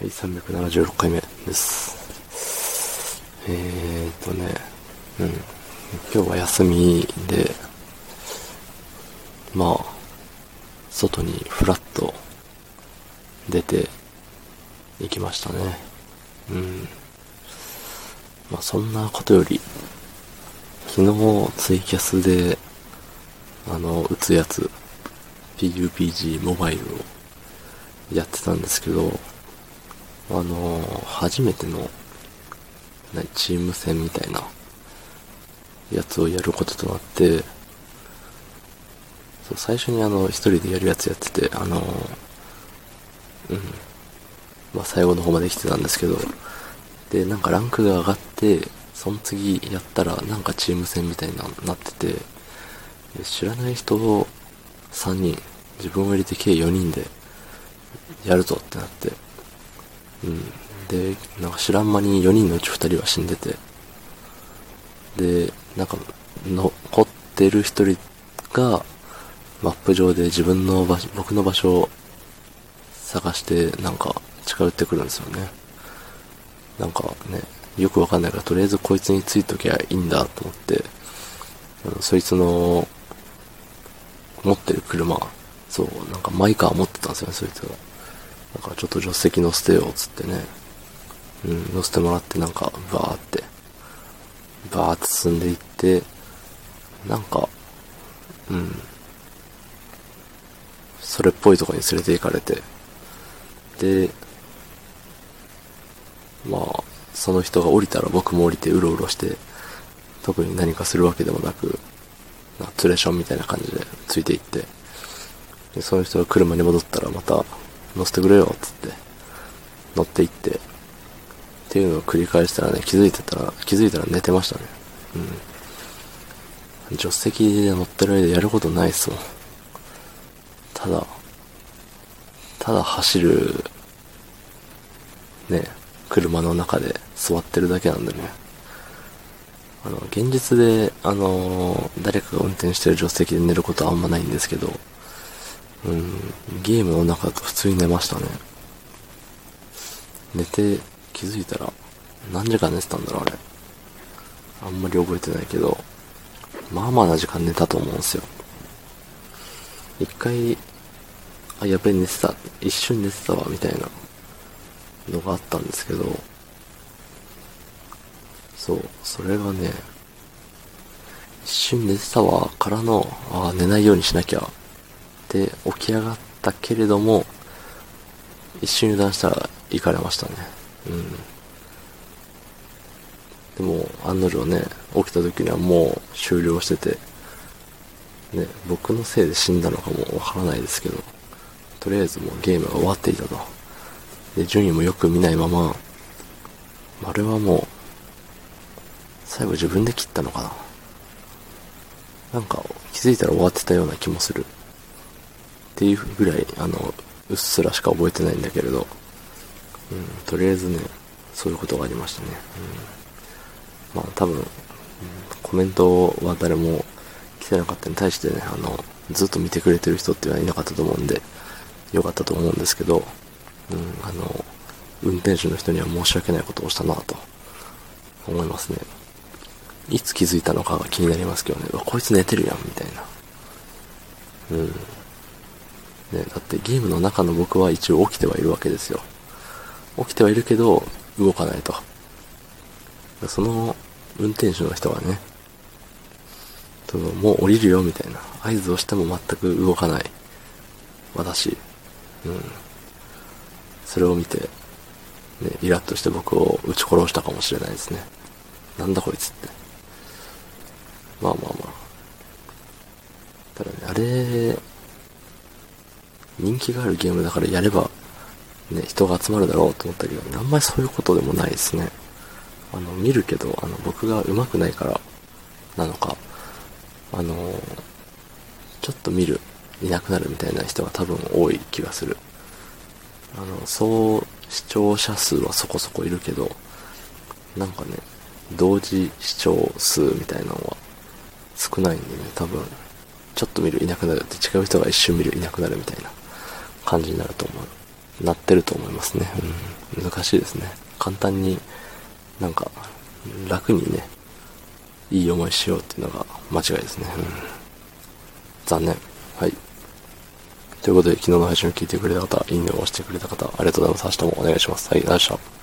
はい、376回目です。えーとね、うん。今日は休みで、まあ、外にフラッと出て行きましたね。うん。まあそんなことより、昨日ツイキャスで、あの、打つやつ、PUPG モバイルをやってたんですけど、あのー初めての、チーム戦みたいな、やつをやることとなって、そう最初にあの、一人でやるやつやってて、あのーうん。まあ、最後の方まで来てたんですけど、で、なんかランクが上がって、その次やったら、なんかチーム戦みたいな、なってて、知らない人を3人、自分を入れて計4人で、やるぞってなって、うん。で、なんか知らん間に4人のうち2人は死んでて、で、なんか、残ってる1人が、マップ上で自分の場所、僕の場所を探して、なんか、近寄ってくるんですよね。なんかね、よくわかんないから、とりあえずこいつについときゃいいんだと思って、あのそいつの、持ってる車、そう、なんかマイカー持ってたんですよね、そいつが。だからちょっと助手席乗せてよ、つってね。うん、乗せてもらってなんか、バーって、バーって進んでいって、なんか、うん、それっぽいとこに連れて行かれて、で、まあ、その人が降りたら僕も降りてうろうろして、特に何かするわけでもなく、なツレションみたいな感じでついていって、で、その人が車に戻ったらまた乗せてくれよ、つって、乗って行って、っていうのを繰り返したらね、気づいてたら、気づいたら寝てましたね。うん。助手席で乗ってる間やることないっすもん。ただ、ただ走る、ね、車の中で座ってるだけなんでね。あの、現実で、あのー誰かが運転してる助手席で寝ることはあんまないんですけど、うん、ゲームの中だと普通に寝ましたね。寝て気づいたら、何時間寝てたんだろう、あれ。あんまり覚えてないけど、まあまあな時間寝たと思うんですよ。一回、あ、やべえ寝てた、一瞬寝てたわ、みたいなのがあったんですけど、そう、それがね、一瞬寝てたわ、からの、あ寝ないようにしなきゃ、で、起き上がったけれども、一瞬油断したら行かれましたね。うん。でも、案の定ね、起きた時にはもう終了してて、ね、僕のせいで死んだのかもわからないですけど、とりあえずもうゲームが終わっていたと。で、順位もよく見ないまま、あれはもう、最後自分で切ったのかな。なんか気づいたら終わってたような気もする。っていうぐらい、あの、うっすらしか覚えてないんだけれど、うん、とりあえずね、そういうことがありましたね。うん、まあ多分、うんコメントは誰も来てなかったに対してね、あの、ずっと見てくれてる人っていうのはいなかったと思うんで、よかったと思うんですけど、うん、あの、運転手の人には申し訳ないことをしたなと思いますね。いつ気づいたのかが気になりますけどね、わこいつ寝てるやん、みたいな。うん。ね、だってゲームの中の僕は一応起きてはいるわけですよ。起きてはいるけど、動かないと。その運転手の人がね、そのもう降りるよみたいな合図をしても全く動かない私。うん。それを見て、ね、イラッとして僕を撃ち殺したかもしれないですね。なんだこいつって。まあまあまあ。ただね、あれ、人気があるゲームだからやれば、ね、人が集まるだろうと思ったけど、あんまりそういうことでもないですね。あの、見るけど、あの、僕が上手くないから、なのか、あの、ちょっと見る、いなくなるみたいな人が多分多い気がする。あの、総視聴者数はそこそこいるけど、なんかね、同時視聴数みたいなのは少ないんでね、多分、ちょっと見るいなくなるって違う人が一瞬見るいなくなるみたいな感じになると思う。なってると思いますね。うん。難しいですね。簡単に、なんか、楽にね、いい思いしようっていうのが間違いですね。うん。残念。はい。ということで、昨日の配信を聞いてくれた方、いいねを押してくれた方、ありがとうございます。明日もお願いします。はい、ありがとうございました。